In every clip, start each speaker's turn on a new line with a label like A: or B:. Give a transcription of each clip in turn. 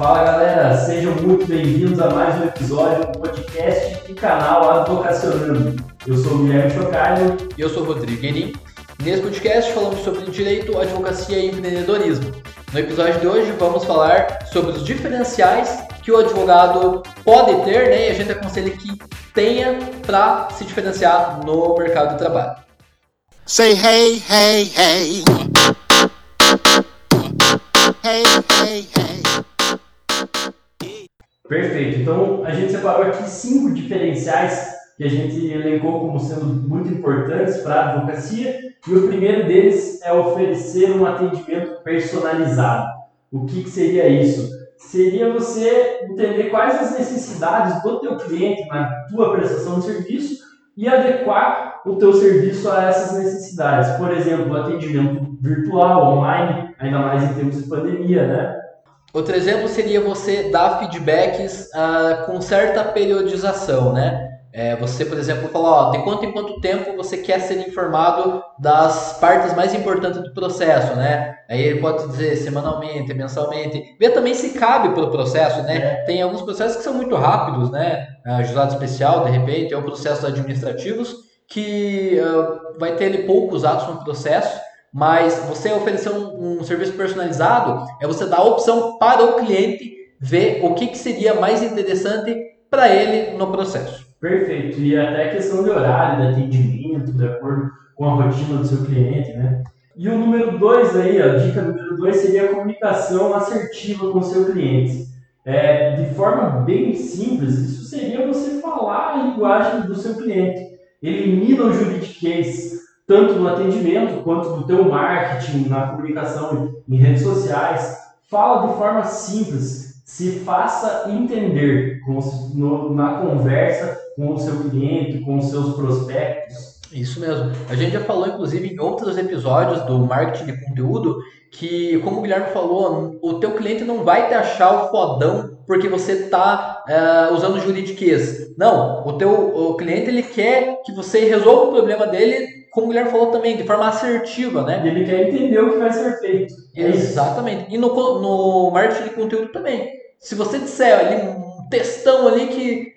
A: Fala galera, sejam muito bem-vindos a mais um episódio do podcast e canal Advocacionando. Eu sou o Guilherme Chocalho.
B: E eu sou o Rodrigo Guerin. Nesse podcast falamos sobre direito, advocacia e empreendedorismo. No episódio de hoje vamos falar sobre os diferenciais que o advogado pode ter né, e a gente aconselha que tenha para se diferenciar no mercado de trabalho. Say hey, hey, hey.
A: Hey, hey, hey. Perfeito. Então a gente separou aqui cinco diferenciais que a gente elencou como sendo muito importantes para a advocacia. E o primeiro deles é oferecer um atendimento personalizado. O que, que seria isso? Seria você entender quais as necessidades do teu cliente na tua prestação de serviço e adequar o teu serviço a essas necessidades. Por exemplo, atendimento virtual, online, ainda mais em tempos de pandemia, né?
B: Outro exemplo seria você dar feedbacks uh, com certa periodização, né? É, você, por exemplo, falar, ó, de quanto em quanto tempo você quer ser informado das partes mais importantes do processo, né? Aí ele pode dizer semanalmente, mensalmente. Ver também se cabe para o processo, né? É. Tem alguns processos que são muito rápidos, né? Uh, juizado especial, de repente, ou processos administrativos que uh, vai ter poucos atos no processo mas você oferecer um, um, serviço personalizado é você dar a opção para o cliente ver o que, que seria mais interessante para ele no processo.
A: Perfeito. E até a questão de horário, de atendimento, de acordo com a rotina do seu cliente, né? E o número dois aí, a dica número dois seria a comunicação assertiva com o seu cliente. É, de forma bem simples, isso seria você falar a linguagem do seu cliente. Elimina o juridiquês, tanto no atendimento quanto no teu marketing, na comunicação em redes sociais. Fala de forma simples, se faça entender com, no, na conversa com o seu cliente, com os seus prospectos.
B: Isso mesmo. A gente já falou, inclusive, em outros episódios do marketing de conteúdo, que, como o Guilherme falou, o teu cliente não vai te achar o fodão porque você está uh, é, usando juridiquês. Não, o teu o cliente ele quer que você resolva o problema dele como o Guilherme falou também, de forma assertiva, né?
A: Ele quer entender o que vai ser feito.
B: É Exatamente. E no, no marketing de conteúdo também. Se você disser ali um textão ali que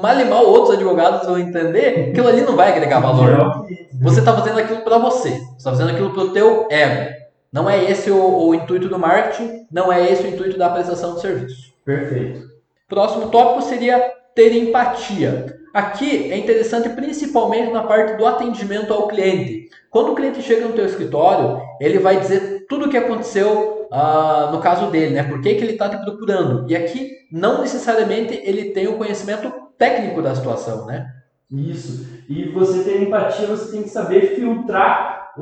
B: mal e mal outros advogados vão entender, aquilo ali não vai agregar valor. Você está fazendo aquilo para você. Você está fazendo aquilo para o teu ego. Não é esse o, o intuito do marketing, não é esse o intuito da prestação de serviço.
A: Perfeito.
B: Próximo tópico seria ter empatia. Aqui é interessante principalmente na parte do atendimento ao cliente. Quando o cliente chega no teu escritório, ele vai dizer tudo o que aconteceu uh, no caso dele, né? Por que, que ele está te procurando. E aqui, não necessariamente ele tem o conhecimento técnico da situação, né?
A: Isso. E você ter empatia, você tem que saber filtrar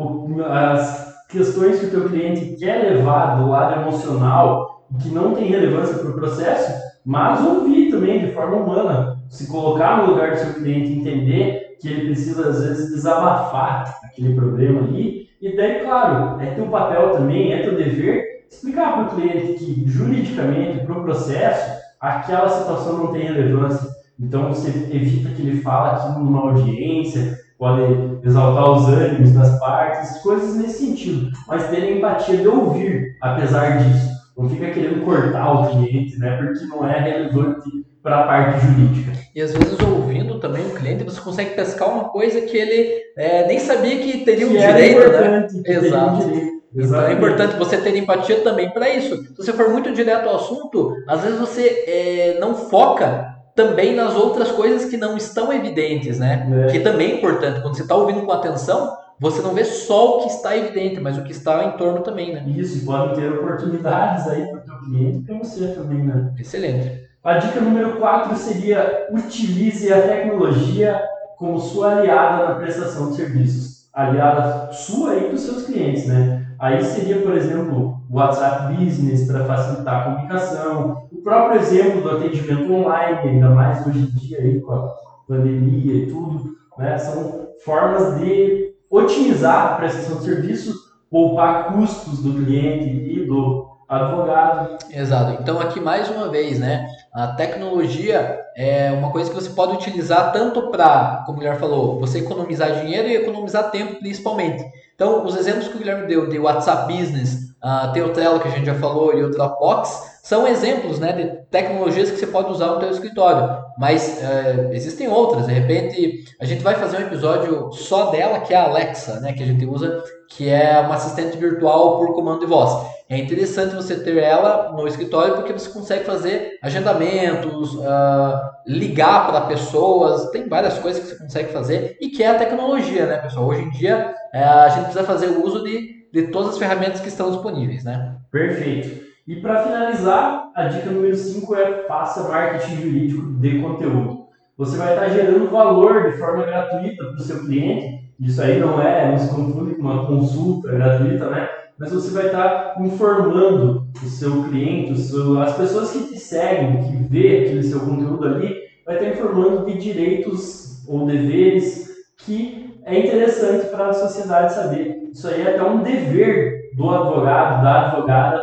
A: as questões que o teu cliente quer levar do lado emocional, que não tem relevância para o processo, mas ouvir também de forma humana se colocar no lugar do seu cliente, entender que ele precisa, às vezes, desabafar aquele problema ali. E daí, claro, é teu papel também, é teu dever explicar para o cliente que, juridicamente, para o processo, aquela situação não tem relevância. Então, você evita que ele fale aqui numa audiência, pode exaltar os ânimos das partes, coisas nesse sentido. Mas ter empatia de ouvir, apesar disso. Não fica querendo cortar o cliente, né? Porque não é relevante para a parte jurídica.
B: E às vezes ouvindo também o cliente, você consegue pescar uma coisa que ele é, nem sabia que teria um que direito, né? Exato. Um Então é importante você ter empatia também para isso. Se você for muito direto ao assunto, às vezes você é, não foca também nas outras coisas que não estão evidentes, né? É. Que também é importante. Quando você está ouvindo com atenção, você não vê só o que está evidente, mas o que está em torno também, né?
A: Isso, pode ter oportunidades aí para o teu cliente e para você também, né?
B: Excelente.
A: A dica número 4 seria utilize a tecnologia como sua aliada na prestação de serviços. Aliada sua e dos seus clientes, né? Aí seria, por exemplo, o WhatsApp Business para facilitar a comunicação, o próprio exemplo do atendimento online, ainda mais hoje em dia aí com a pandemia e tudo, né? São formas de otimizar a prestação de serviços, poupar custos do cliente e do advogado.
B: Exato. Então aqui mais uma vez, né? A tecnologia é uma coisa que você pode utilizar tanto para, como o Guilherme falou, você economizar dinheiro e economizar tempo principalmente. Então, os exemplos que o Guilherme deu de WhatsApp Business, uh, tem que a gente já falou e o Dropbox, são exemplos né, de tecnologias que você pode usar no seu escritório, mas é, existem outras. De repente, a gente vai fazer um episódio só dela, que é a Alexa, né, que a gente usa, que é uma assistente virtual por comando de voz. É interessante você ter ela no escritório porque você consegue fazer agendamentos, uh, ligar para pessoas, tem várias coisas que você consegue fazer e que é a tecnologia, né, pessoal? Hoje em dia uh, a gente precisa fazer uso de, de todas as ferramentas que estão disponíveis, né?
A: Perfeito. E para finalizar, a dica número 5 é faça marketing jurídico de conteúdo. Você vai estar gerando valor de forma gratuita para o seu cliente. Isso aí não é, não se confunde com uma consulta gratuita, né? Mas você vai estar informando o seu cliente, o seu, as pessoas que te seguem, que vê aquele seu conteúdo ali, vai estar informando de direitos ou deveres que é interessante para a sociedade saber. Isso aí é até um dever do advogado, da advogada,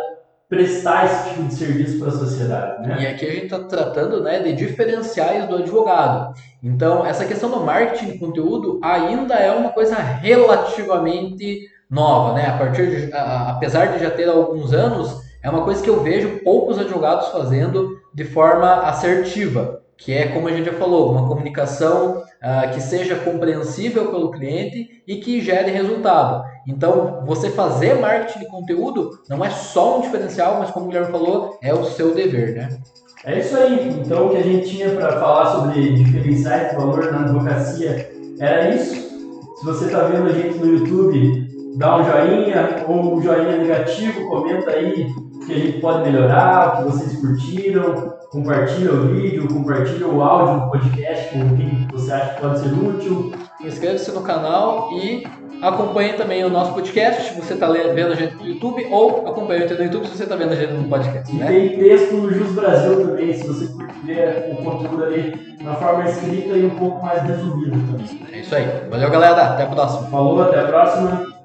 A: prestar esse tipo de serviço para a sociedade. Né?
B: E aqui a gente está tratando né, de diferenciais do advogado. Então, essa questão do marketing de conteúdo ainda é uma coisa relativamente nova. Né? A partir de, a, apesar de já ter alguns anos, é uma coisa que eu vejo poucos advogados fazendo de forma assertiva que é como a gente já falou, uma comunicação uh, que seja compreensível pelo cliente e que gere resultado. Então, você fazer marketing de conteúdo não é só um diferencial, mas como o Guilherme falou, é o seu dever, né?
A: É isso aí. Então, o que a gente tinha para falar sobre diferenciais de valor na advocacia era isso. Se você está vendo a gente no YouTube, dá um joinha ou um joinha negativo, comenta aí que a gente pode melhorar, o que vocês curtiram compartilha o vídeo, compartilha o áudio do podcast com quem você acha que pode ser útil.
B: Inscreva-se no canal e acompanhe também o nosso podcast se você está vendo a gente no YouTube ou acompanhe no YouTube se você está vendo a gente no podcast.
A: E
B: né?
A: tem texto no Jus Brasil também, se você ver o conteúdo ali na forma escrita e um pouco mais resumido também.
B: É isso aí. Valeu, galera. Até a próxima.
A: Falou, até a próxima.